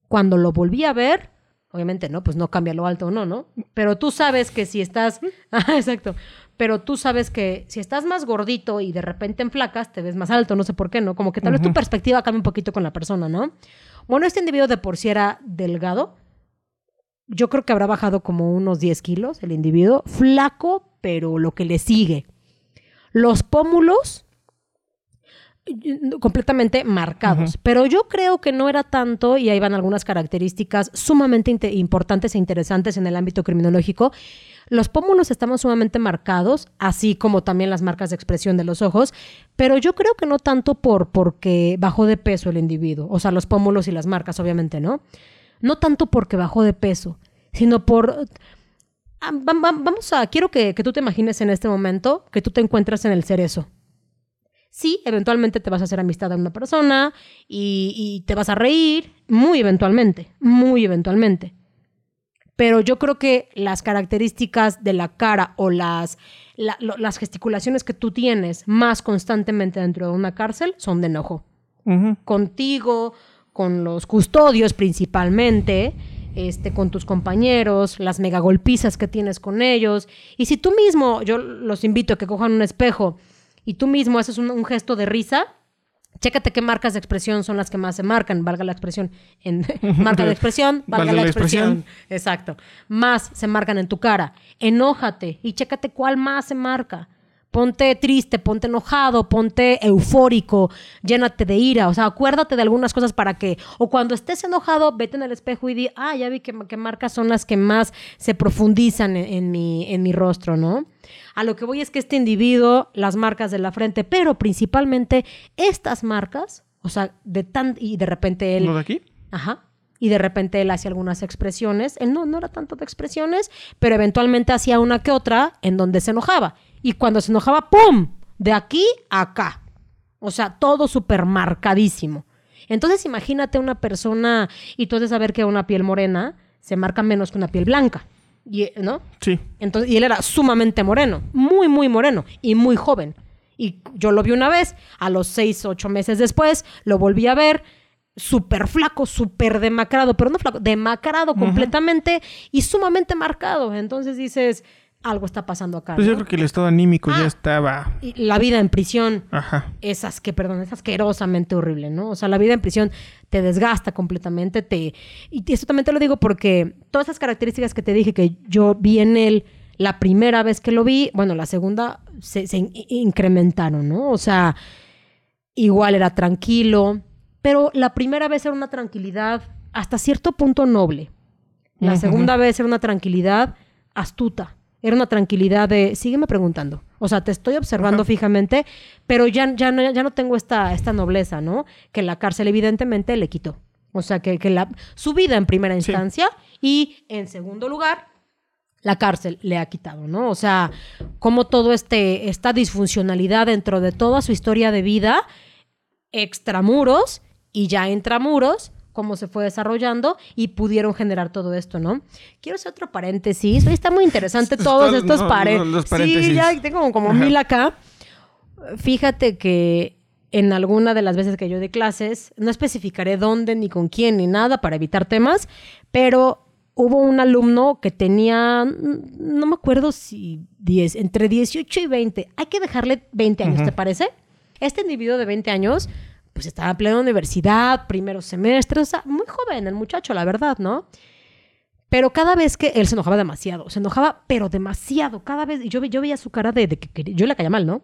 Cuando lo volví a ver, obviamente no, pues no cambia lo alto o no, ¿no? Pero tú sabes que si estás, (laughs) ah, exacto, pero tú sabes que si estás más gordito y de repente en flacas, te ves más alto, no sé por qué, ¿no? Como que tal vez tu perspectiva cambia un poquito con la persona, ¿no? Bueno, este individuo de por sí era delgado. Yo creo que habrá bajado como unos 10 kilos el individuo. Flaco, pero lo que le sigue. Los pómulos completamente marcados. Pero yo creo que no era tanto, y ahí van algunas características sumamente importantes e interesantes en el ámbito criminológico. Los pómulos estaban sumamente marcados, así como también las marcas de expresión de los ojos, pero yo creo que no tanto por porque bajó de peso el individuo, o sea, los pómulos y las marcas, obviamente, ¿no? No tanto porque bajó de peso, sino por... Ah, vamos a, quiero que, que tú te imagines en este momento que tú te encuentras en el cerezo, Sí, eventualmente te vas a hacer amistad de una persona y, te vas a reír, muy eventualmente, muy eventualmente. Pero yo creo que las características de la cara o las, las gesticulaciones que tú tienes más constantemente dentro de una cárcel son de enojo. Contigo, con los custodios principalmente, este, con tus compañeros, las megagolpizas que tienes con ellos. Y si tú mismo, yo los invito a que cojan un espejo y tú mismo haces un, gesto de risa, Chécate qué marcas de expresión son las que más se marcan, valga la expresión. En (laughs) marca de expresión, valga, la, expresión. Exacto. Más se marcan en tu cara. Enójate y chécate cuál más se marca. Ponte triste, ponte enojado, ponte eufórico, llénate de ira. O sea, acuérdate de algunas cosas para que, o cuando estés enojado, vete en el espejo y di, ah, ya vi que, marcas son las que más se profundizan en, mi, en mi rostro, ¿no? A lo que voy es que este individuo, las marcas de la frente, pero principalmente estas marcas, o sea, de tan, y de repente él... ¿Lo de aquí? Ajá y de repente él hacía algunas expresiones. Él no, no era tanto de expresiones, pero eventualmente hacía una que otra en donde se enojaba. Y cuando se enojaba, ¡pum! De aquí a acá. O sea, todo súper marcadísimo. Entonces imagínate una persona y tú has de saber que una piel morena se marca menos que una piel blanca. Y, ¿No? Sí. Entonces, y él era sumamente moreno, muy, muy moreno y muy joven. Y yo lo vi una vez, a los seis, ocho meses después, lo volví a ver, súper flaco, súper demacrado, pero no flaco, demacrado completamente y sumamente marcado. Entonces dices, algo está pasando acá. Pues yo creo que el estado anímico ya ah, estaba. Y la vida en prisión Ajá. es que, perdón, es asquerosamente horrible, ¿no? O sea, la vida en prisión te desgasta completamente, te. Y esto también te lo digo porque todas esas características que te dije que yo vi en él la primera vez que lo vi, bueno, la segunda se, incrementaron, ¿no? O sea, igual era tranquilo, pero la primera vez era una tranquilidad hasta cierto punto noble. La segunda vez era una tranquilidad astuta era una tranquilidad de, sígueme preguntando. O sea, te estoy observando fijamente, pero ya, ya, no, ya no tengo esta, esta nobleza, ¿no? Que la cárcel evidentemente le quitó. O sea, que, que la, su vida en primera instancia y en segundo lugar, la cárcel le ha quitado, ¿no? O sea, como todo este, esta disfuncionalidad dentro de toda su historia de vida, extramuros y ya intramuros, cómo se fue desarrollando y pudieron generar todo esto, ¿no? Quiero hacer otro paréntesis. Hoy está muy interesante (laughs) todos estos paréntesis. Sí, ya tengo como mil acá. Fíjate que en alguna de las veces que yo di clases, no especificaré dónde, ni con quién, ni nada para evitar temas, pero hubo un alumno que tenía, no me acuerdo si 10, entre 18 y 20. Hay que dejarle 20 años, ¿te parece? Este individuo de 20 años pues estaba en plena universidad, primeros semestres, o sea, muy joven el muchacho, la verdad, ¿no? Pero cada vez que él se enojaba demasiado, se enojaba, pero demasiado, cada vez, y yo, yo veía su cara de, que, yo le caía mal, ¿no?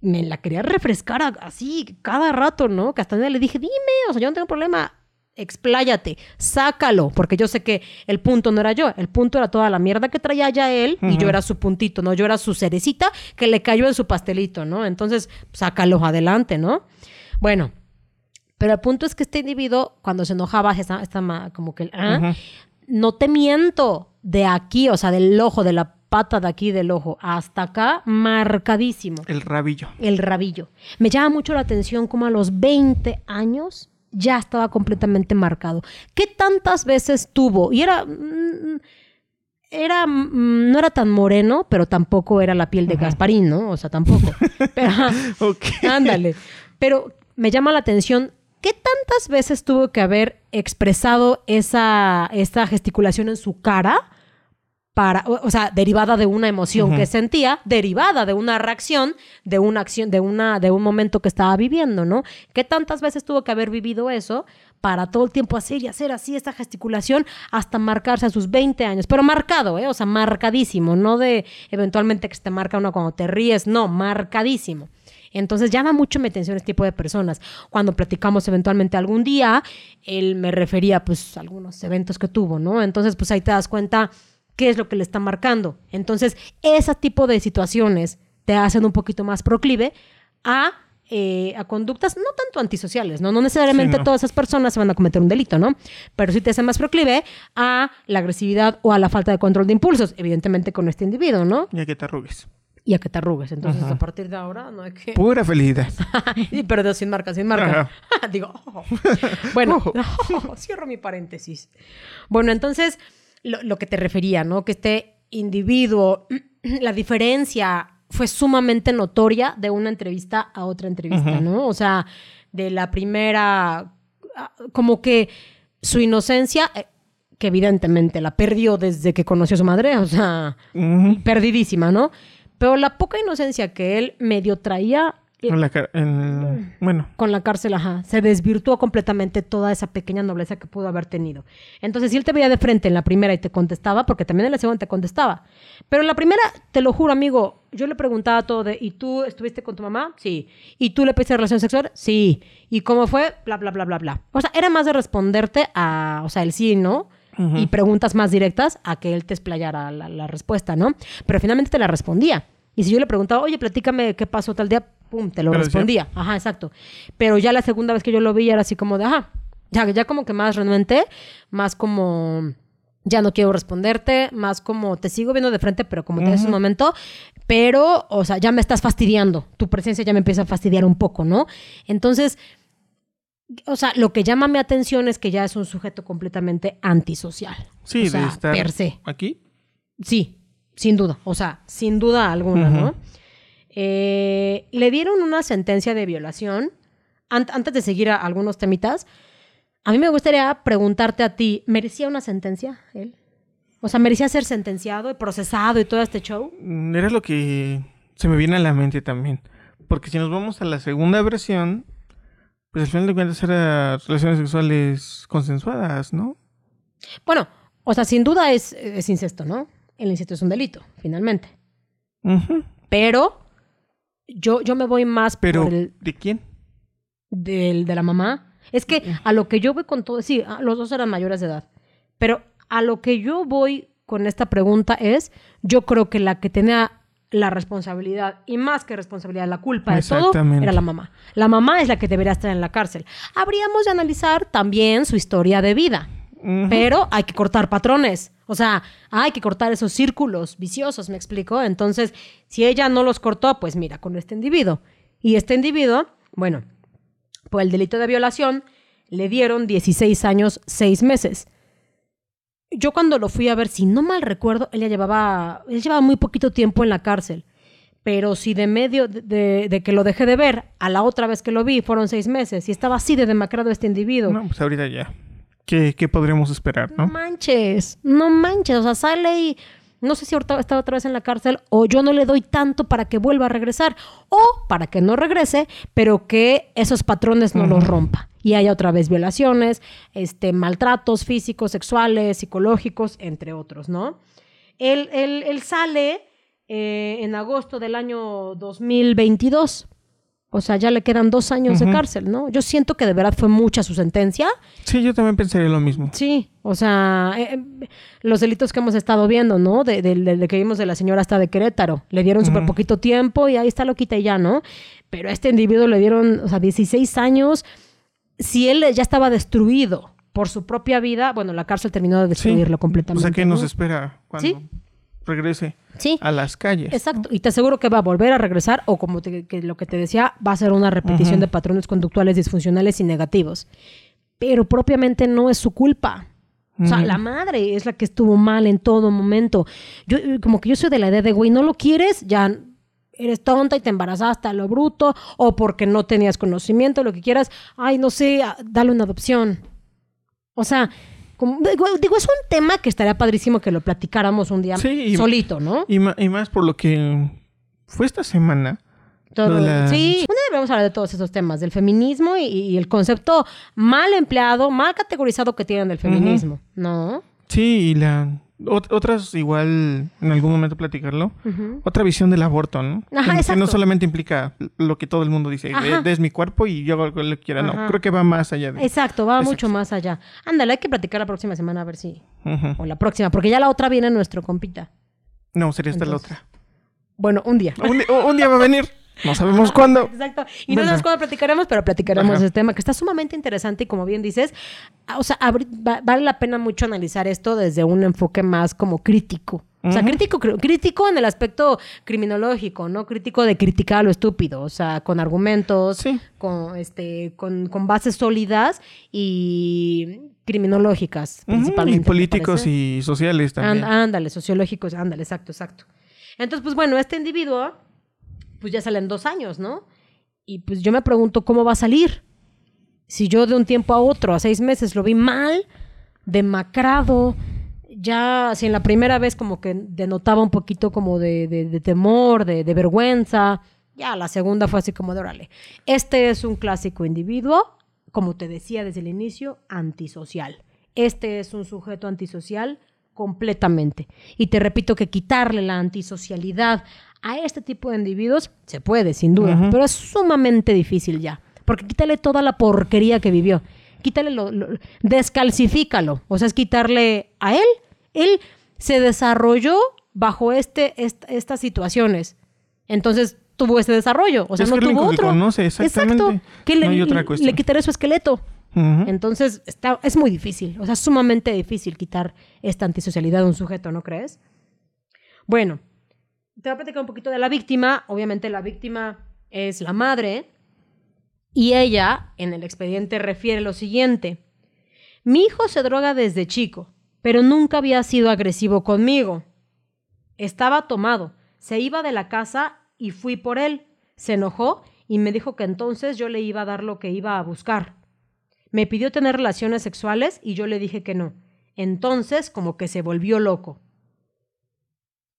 Me la quería refrescar así cada rato, ¿no? Que hasta le dije, dime, o sea, yo no tengo problema, expláyate, sácalo, porque yo sé que el punto no era yo, el punto era toda la mierda que traía ya él y yo era su puntito, ¿no? Yo era su cerecita que le cayó en su pastelito, ¿no? Entonces, sácalo adelante, ¿no? Bueno, pero el punto es que este individuo, cuando se enojaba, estaba como que, ¿ah? no te miento, de aquí, o sea, del ojo, de la pata de aquí del ojo hasta acá, marcadísimo. El rabillo. El rabillo. Me llama mucho la atención como a los 20 años ya estaba completamente marcado. ¿Qué tantas veces tuvo? Y era... Mm, era, mm, no era tan moreno, pero tampoco era la piel de Gasparín, ¿no? O sea, tampoco. (laughs) Pero, Ándale. Pero me llama la atención ¿qué tantas veces tuvo que haber expresado esa, esta gesticulación en su cara? Para, o, sea, derivada de una emoción que sentía, derivada de una reacción, de una acción, de, una, de un momento que estaba viviendo, ¿no? ¿Qué tantas veces tuvo que haber vivido eso para todo el tiempo hacer y hacer así esta gesticulación hasta marcarse a sus 20 años? Pero marcado, ¿eh? O sea, marcadísimo, no de eventualmente que se te marca uno cuando te ríes, no, marcadísimo. Entonces llama mucho mi atención este tipo de personas. Cuando platicamos eventualmente algún día, él me refería pues a algunos eventos que tuvo, ¿no? Entonces pues ahí te das cuenta qué es lo que le está marcando. Entonces ese tipo de situaciones te hacen un poquito más proclive a eh, a conductas no tanto antisociales, ¿no? No necesariamente todas esas personas se van a cometer un delito, ¿no? Pero sí te hacen más proclive a la agresividad o a la falta de control de impulsos, evidentemente con este individuo, ¿no? Y a que te arrugues y a que te arrugues. Entonces, a partir de ahora, no hay que. Pura felicidad. (laughs) pero sin marca, sin marca. (laughs) Digo, oh. (laughs) bueno, cierro mi paréntesis. Bueno, entonces, lo, que te refería, ¿no? Que este individuo, (clears throat) la diferencia fue sumamente notoria de una entrevista a otra entrevista, ¿no? O sea, de la primera, ah, como que su inocencia eh, que evidentemente la perdió desde que conoció a su madre, o sea, perdidísima, ¿no? Pero la poca inocencia que él medio traía la en- bueno, con la cárcel, ajá, se desvirtuó completamente toda esa pequeña nobleza que pudo haber tenido. Entonces, si él te veía de frente en la primera y te contestaba, porque también en la segunda te contestaba, pero en la primera, te lo juro, amigo, yo le preguntaba todo de, ¿y tú estuviste con tu mamá? Sí. ¿Y tú le pediste relación sexual? Sí. ¿Y cómo fue? Bla, bla, bla, bla, bla. O sea, era más de responderte a, o sea, el sí, ¿no? Y preguntas más directas a que él te explayara la, la respuesta, ¿no? Pero finalmente te la respondía. Y si yo le preguntaba, oye, platícame qué pasó tal día, pum, te lo Pero decía- respondía. Ajá, exacto. Pero ya la segunda vez que yo lo vi era así como de, ajá, ya, ya como que más renuente, más como, ya no quiero responderte, más como, te sigo viendo de frente, pero como tienes un momento, pero, o sea, ya me estás fastidiando, tu presencia ya me empieza a fastidiar un poco, ¿no? Entonces, o sea, lo que llama mi atención es que ya es un sujeto completamente antisocial. sí, O sea, de estar per se. aquí. Sí, sin duda. O sea, sin duda alguna, ¿no? Eh, le dieron una sentencia de violación. An- antes de seguir a algunos temitas, a mí me gustaría preguntarte a ti, ¿merecía una sentencia él? O sea, ¿merecía ser sentenciado y procesado y todo este show? Mm, Era lo que se me viene a la mente también. Porque si nos vamos a la segunda versión, pues al final de cuentas eran relaciones sexuales consensuadas, ¿no? Bueno, o sea, sin duda es, es incesto, ¿no? El incesto es un delito, finalmente. Pero yo, yo me voy más Pero, por el, ¿de quién? del, de la mamá. Es que a lo que yo voy con todo, sí, los dos eran mayores de edad, pero a lo que yo voy con esta pregunta es, yo creo que la que tenía la responsabilidad y más que responsabilidad, la culpa de todo era la mamá. La mamá es la que debería estar en la cárcel. Habríamos de analizar también su historia de vida, pero hay que cortar patrones. O sea, hay que cortar esos círculos viciosos, ¿me explico? Entonces, si ella no los cortó, pues mira, con este individuo. Y este individuo, bueno, por el delito de violación, le dieron 16 años, 6 meses. Yo cuando lo fui a ver, si no mal recuerdo, él ya llevaba, él llevaba muy poquito tiempo en la cárcel. Pero si de medio de, de- de que lo dejé de ver a la otra vez que lo vi fueron seis meses y estaba así de demacrado este individuo. No, pues ahorita ya. ¿Qué, qué podríamos esperar, No no? manches, no manches, o sea, sale y no sé si ahorita está otra vez en la cárcel o yo no le doy tanto para que vuelva a regresar o para que no regrese, pero que esos patrones no los rompa y haya otra vez violaciones, este, maltratos físicos, sexuales, psicológicos, entre otros, ¿no? Él, él- él sale eh, en agosto del año 2022. O sea, ya le quedan dos años de cárcel, ¿no? Yo siento que de verdad fue mucha su sentencia. Sí, yo también pensaría lo mismo. Sí, o sea, eh, eh, los delitos que hemos estado viendo, ¿no? De, de- de- de que vimos de la señora hasta de Querétaro. Le dieron súper Ujú. poquito tiempo y ahí está loquita y ya, ¿no? Pero a este individuo le dieron, o sea, 16 años. Si él ya estaba destruido por su propia vida, bueno, la cárcel terminó de Sí. destruirlo completamente. O sea, ¿qué nos ¿no? espera cuando Sí. regrese Sí. a las calles? Exacto, y te aseguro que va a volver a regresar o como te- que lo que te decía, va a ser una repetición de patrones conductuales disfuncionales y negativos. Pero propiamente no es su culpa. O sea, la madre es la que estuvo mal en todo momento. Yo, como que yo soy de la idea de, güey, no lo quieres, ya eres tonta y te embarazaste a lo bruto, o porque no tenías conocimiento, lo que quieras. Ay, no sé, a- dale una adopción. O sea, como- digo, digo, es un tema que estaría padrísimo que lo platicáramos un día Sí, solito, ¿no? Y, y más por lo que fue esta semana. Todo. La- Sí, un día debemos hablar de todos esos temas, del feminismo y, y el concepto mal empleado, mal categorizado que tienen del feminismo, ¿no? Sí, y la ot- otras igual en algún momento platicarlo. Otra visión del aborto, ¿no? Ajá, que, no solamente implica lo que todo el mundo dice, Ajá. "Eh, es mi cuerpo y yo hago lo que quiera. Ajá. No, creo que va más allá de Exacto, va Exacto. mucho más allá. Ándale, hay que platicar la próxima semana a ver si. O la próxima, porque ya la otra viene nuestro compita. No, sería esta Entonces, la otra. Bueno, un día. Un día va a venir. No sabemos cuándo. Exacto. Y no sabemos cuándo platicaremos, pero platicaremos Ajá. ese tema que está sumamente interesante y como bien dices, o sea, va- vale la pena mucho analizar esto desde un enfoque más como crítico. O sea, crítico, cr- crítico en el aspecto criminológico, no crítico de criticar a lo estúpido, o sea, con argumentos, Sí. con este, con, con bases sólidas y criminológicas, principalmente. Y políticos y sociales también. Ánd- ándale, sociológicos, ándale, exacto, exacto. Entonces, pues bueno, este individuo, pues ya salen dos años, ¿no? Y pues yo me pregunto cómo va a salir. Si yo de un tiempo a otro, a seis meses, lo vi mal, demacrado, ya, si en la primera vez como que denotaba un poquito como de, de- temor, de, de vergüenza, Ya la segunda fue así como de órale. Este es un clásico individuo, como te decía desde el inicio, antisocial. Este es un sujeto antisocial completamente. Y te repito que quitarle la antisocialidad a este tipo de individuos se puede, sin duda, pero es sumamente difícil ya. Porque quítale toda la porquería que vivió. Quítale lo, lo- descalcifícalo. O sea, es quitarle a él. Él se desarrolló bajo este, est- estas situaciones. Entonces tuvo ese desarrollo. O sea, Es no que tuvo que otro. conoce, exactamente. Exacto. Que le, No hay otra le- cuestión. le quitaré su esqueleto. Entonces, está, es muy difícil, o sea, sumamente difícil quitar esta antisocialidad de un sujeto, ¿no crees? Bueno, te voy a platicar un poquito de la víctima. Obviamente la víctima es la madre y ella en el expediente refiere lo siguiente. Mi hijo se droga desde chico, pero nunca había sido agresivo conmigo. Estaba tomado, se iba de la casa y fui por él. Se enojó y me dijo que entonces yo le iba a dar lo que iba a buscar. Me pidió tener relaciones sexuales y yo le dije que no. Entonces, como que se volvió loco.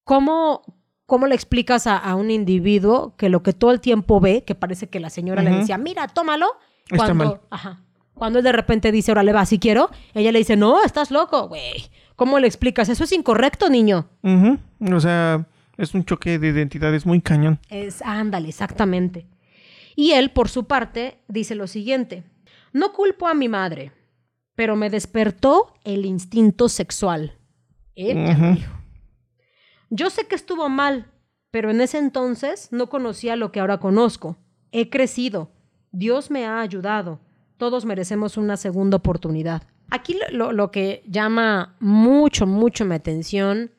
¿Cómo, cómo le explicas a, a un individuo que lo que todo el tiempo ve, que parece que la señora le decía, mira, tómalo, Está cuando, mal. Ajá, cuando él de repente dice, órale, va, si quiero, ella le dice, no, estás loco, güey. ¿Cómo le explicas? Eso es incorrecto, niño. Ujú. O sea, es un choque de identidades muy cañón. Es, ándale, exactamente. Y él, por su parte, dice lo siguiente. No culpo a mi madre, pero me despertó el instinto sexual. Yo sé que estuvo mal, pero en ese entonces no conocía lo que ahora conozco. He crecido. Dios me ha ayudado. Todos merecemos una segunda oportunidad. Aquí lo, lo- lo que llama mucho, mucho mi atención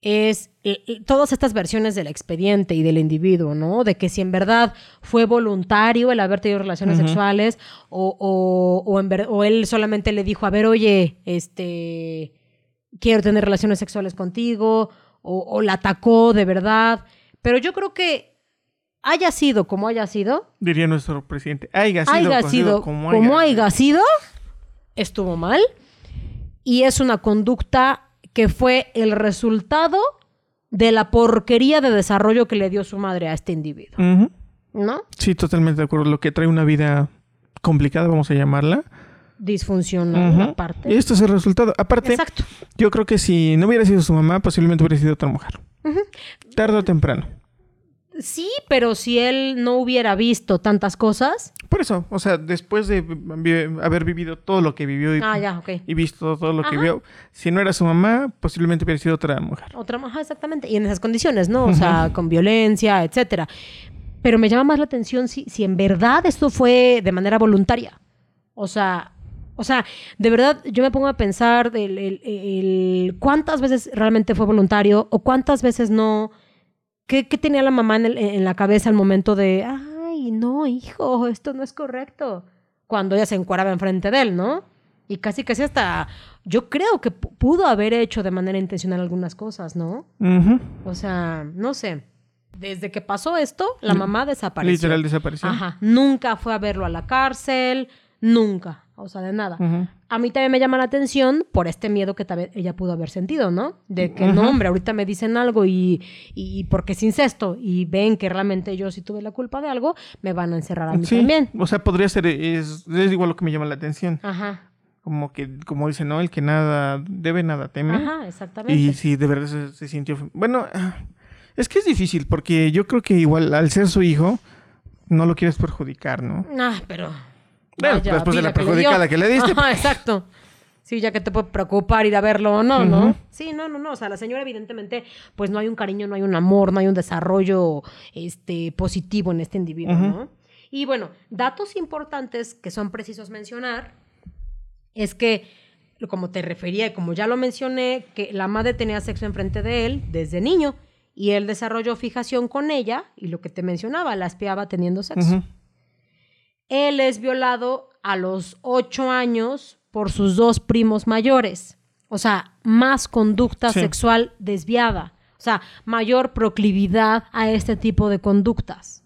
es eh, eh, todas estas versiones del expediente y del individuo, ¿no? De que si en verdad fue voluntario el haber tenido relaciones sexuales o, o- o en ver- o él solamente le dijo, a ver, oye, este, quiero tener relaciones sexuales contigo, o, o la atacó de verdad. Pero yo creo que haya sido como haya sido, Diría nuestro presidente. Haya sido, haya sido como como haya. haya sido, estuvo mal. Y es una conducta que fue el resultado de la porquería de desarrollo que le dio su madre a este individuo. ¿no? Sí, totalmente de acuerdo. Lo que trae una vida complicada, vamos a llamarla. Disfuncional Ujú. aparte. Y esto es el resultado. Aparte, Exacto. yo creo que si no hubiera sido su mamá, posiblemente hubiera sido otra mujer. Tarde o temprano. Sí, pero si él no hubiera visto tantas cosas. Por eso, o sea, después de haber vivido todo lo que vivió y, Ah, ya, ok. y visto todo lo que vio, si no era su mamá, posiblemente hubiera sido otra mujer. Otra, ajá, exactamente. Y en esas condiciones, ¿no? O sea, con violencia, etcétera. Pero me llama más la atención si, si en verdad esto fue de manera voluntaria. O sea, o sea, de verdad yo me pongo a pensar el, el- el- cuántas veces realmente fue voluntario o cuántas veces no. ¿Qué, qué tenía la mamá en, el- en la cabeza al momento de, ay, no, hijo, esto no es correcto? Cuando ella se encuadraba enfrente de él, ¿no? Y casi casi hasta, yo creo que pu- pudo haber hecho de manera intencional algunas cosas, ¿no? O sea, no sé. Desde que pasó esto, la mamá desapareció. Literal desapareció. Ajá. Nunca fue a verlo a la cárcel, nunca. O sea, de nada. A mí también me llama la atención por este miedo que tal vez ella pudo haber sentido, ¿no? De que, no, hombre, ahorita me dicen algo y, y porque es incesto y ven que realmente yo sí tuve la culpa de algo, me van a encerrar a mí Sí, también. o sea, podría ser, es, es igual lo que me llama la atención. Ajá. Como que, como dice, ¿no? El que nada debe, nada teme. Ajá, exactamente. Y sí, de verdad se, se sintió... Bueno, es que es difícil porque yo creo que igual al ser su hijo, no lo quieres perjudicar, ¿no? Ah, pero. Bueno, vaya después de la perjudicada que le diste. (laughs) Ajá, exacto. Sí, ya que te puede preocupar ir a verlo o no, ¿no? Sí, no, no, no. O sea, la señora, evidentemente, pues no hay un cariño, no hay un amor, no hay un desarrollo este, positivo en este individuo. ¿no? Y bueno, datos importantes que son precisos mencionar es que, como te refería y como ya lo mencioné, que la madre tenía sexo enfrente de él desde niño y él desarrolló fijación con ella y lo que te mencionaba, la espiaba teniendo sexo. Ujú. Él es violado a los ocho años por sus dos primos mayores. O sea, más conducta Sí. sexual desviada. O sea, mayor proclividad a este tipo de conductas.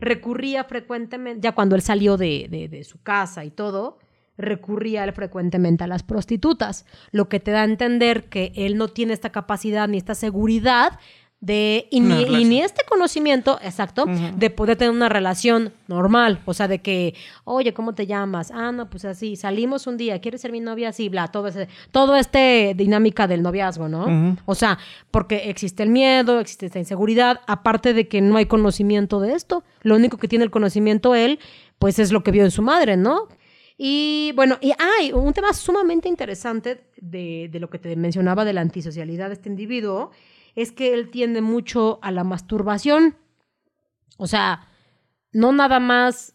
Recurría frecuentemente, ya cuando él salió de, de- de su casa y todo, recurría él frecuentemente a las prostitutas, lo que te da a entender que él no tiene esta capacidad ni esta seguridad de y ni, y ni este conocimiento, exacto, de poder tener una relación normal, o sea, de que, oye, ¿cómo te llamas? Ah, no, pues así, salimos un día, ¿quieres ser mi novia? Sí, bla, todo ese, todo este dinámica del noviazgo, ¿no? O sea, porque existe el miedo, existe esta inseguridad, aparte de que no hay conocimiento de esto, lo único que tiene el conocimiento él, pues es lo que vio en su madre, ¿no? Y bueno, y hay un tema sumamente interesante de, de, lo que te mencionaba de la antisocialidad de este individuo, es que él tiende mucho a la masturbación. O sea, no nada más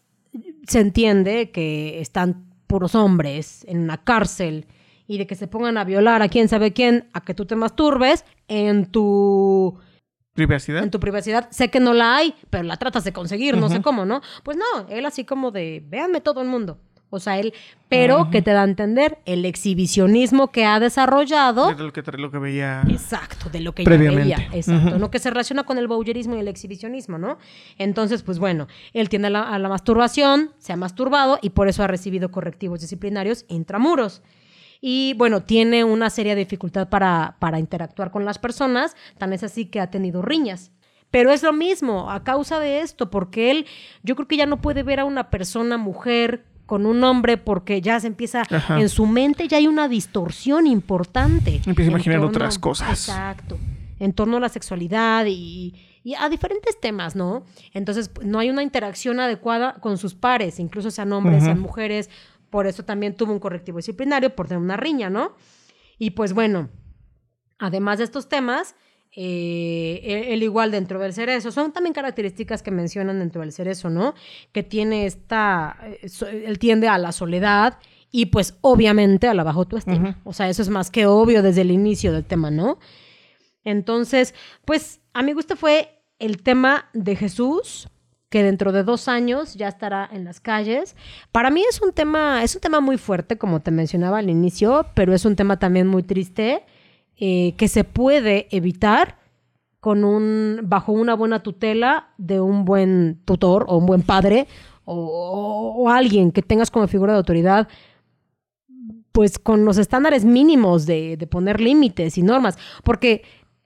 se entiende que están puros hombres en una cárcel y de que se pongan a violar a quién sabe quién, a que tú te masturbes en tu privacidad. En tu privacidad. Sé que no la hay, pero la tratas de conseguir, no sé cómo, ¿no? Pues no, él así como de, véanme todo el mundo. O sea, él, pero que te da a entender el exhibicionismo que ha desarrollado. De lo que, lo que veía. Exacto, de lo que ya veía. Exacto. No que se relaciona con el bowlerismo y el exhibicionismo, ¿no? Entonces, pues bueno, él tiene la, a la masturbación, se ha masturbado y por eso ha recibido correctivos disciplinarios intramuros. Y bueno, tiene una seria dificultad para, para interactuar con las personas, tan es así que ha tenido riñas. Pero es lo mismo, a causa de esto, porque él, yo creo que ya no puede ver a una persona, mujer, con un hombre porque ya se empieza, en su mente ya hay una distorsión importante. Empieza a imaginar otras cosas. Exacto, en torno a la sexualidad y, a diferentes temas, ¿no? Entonces, no hay una interacción adecuada con sus pares, incluso sean hombres, sean mujeres, por eso también tuvo un correctivo disciplinario, por tener una riña, ¿no? Y pues bueno, además de estos temas, eh, el igual dentro del cerezo. Son también características que mencionan dentro del cerezo, ¿no? Que tiene esta, eh, él tiende a la soledad y pues obviamente a la baja autoestima. O sea, eso es más que obvio desde el inicio del tema, ¿no? Entonces, pues a mi gusto fue el tema de Jesús, que dentro de dos años ya estará en las calles. Para mí es un tema, es un tema muy fuerte, como te mencionaba al inicio, pero es un tema también muy triste eh, que se puede evitar con un, bajo una buena tutela de un buen tutor o un buen padre o, alguien que tengas como figura de autoridad, pues con los estándares mínimos de, de poner límites y normas. Porque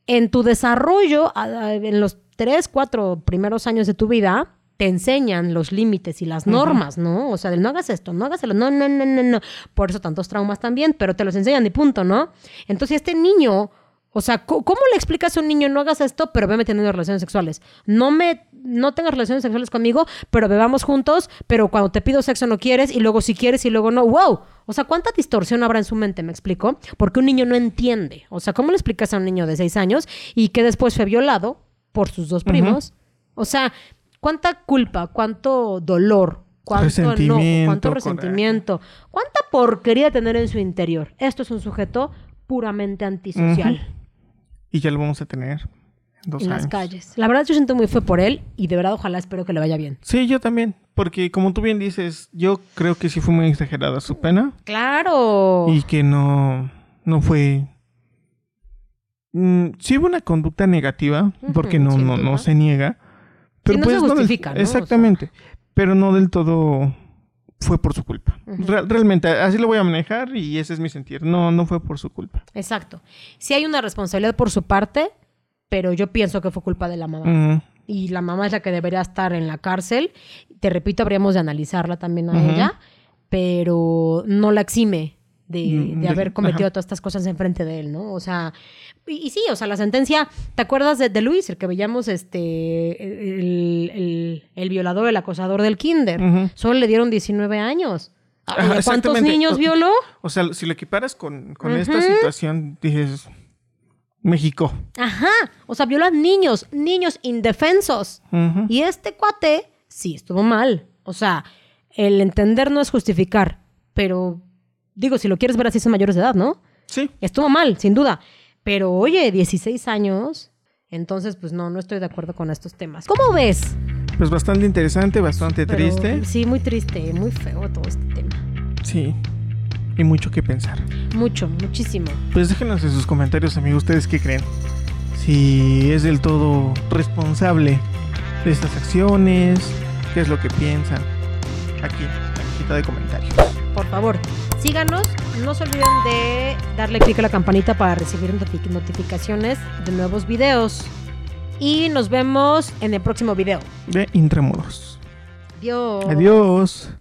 en tu desarrollo, en los tres, cuatro primeros años de tu vida, te enseñan los límites y las normas, ¿no? O sea, del no hagas esto, no hagas no, no, no, no, no. Por eso tantos traumas también, pero te los enseñan y punto, ¿no? Entonces, este niño, o sea, ¿cómo le explicas a un niño no hagas esto, pero veme teniendo relaciones sexuales? No me, no tengas relaciones sexuales conmigo, pero bebamos juntos, pero cuando te pido sexo no quieres y luego sí quieres y luego no. ¡Wow! O sea, ¿cuánta distorsión habrá en su mente? ¿Me explico? Porque un niño no entiende. O sea, ¿cómo le explicas a un niño de seis años y que después fue violado por sus dos primos? O sea, cuánta culpa, cuánto dolor, cuánto enojo, cuánto resentimiento, cuánta porquería tener en su interior. Esto es un sujeto puramente antisocial. Y ya lo vamos a tener en, dos en las calles. La verdad yo siento muy fe por él y de verdad ojalá espero que le vaya bien. Sí, yo también, porque como tú bien dices, yo creo que sí fue muy exagerada su pena. Claro. Y que no, no fue... Mm, sí hubo una conducta negativa, porque no, no, no se niega pero no pues, se justifica, ¿no? Exactamente. Pero no del todo fue por su culpa. realmente, así lo voy a manejar y ese es mi sentir. No, no fue por su culpa. Exacto. Sí hay una responsabilidad por su parte, pero yo pienso que fue culpa de la mamá. Y la mamá es la que debería estar en la cárcel. Te repito, habríamos de analizarla también a ella, pero no la exime de, mm, haber cometido todas estas cosas enfrente de él, ¿no? O sea, y, sí, o sea, la sentencia, ¿te acuerdas de, Luis, el que veíamos este, el, violador, el acosador del kinder? Solo le dieron 19 años. ¿Cuántos niños violó? O, sea, si lo equiparas con, esta situación, dices, México. Ajá, o sea, viola niños, niños indefensos. Y este cuate, sí, estuvo mal. O sea, el entender no es justificar, pero digo, si lo quieres ver así son mayores de edad, ¿no? Sí. Estuvo mal, sin duda. Pero oye, 16 años, entonces pues no, no estoy de acuerdo con estos temas. ¿Cómo ves? Pues bastante interesante, bastante triste. Sí, muy triste, muy feo todo este tema. Sí. Y mucho que pensar. Mucho, muchísimo. Pues déjenos en sus comentarios, amigos, ustedes qué creen. Si es del todo responsable de estas acciones, qué es lo que piensan. Aquí, en la cajita de comentarios. Por favor, Síganos, no se olviden de darle clic a la campanita para recibir notificaciones de nuevos videos. Y nos vemos en el próximo video. De Intrémulos. Adiós. Adiós.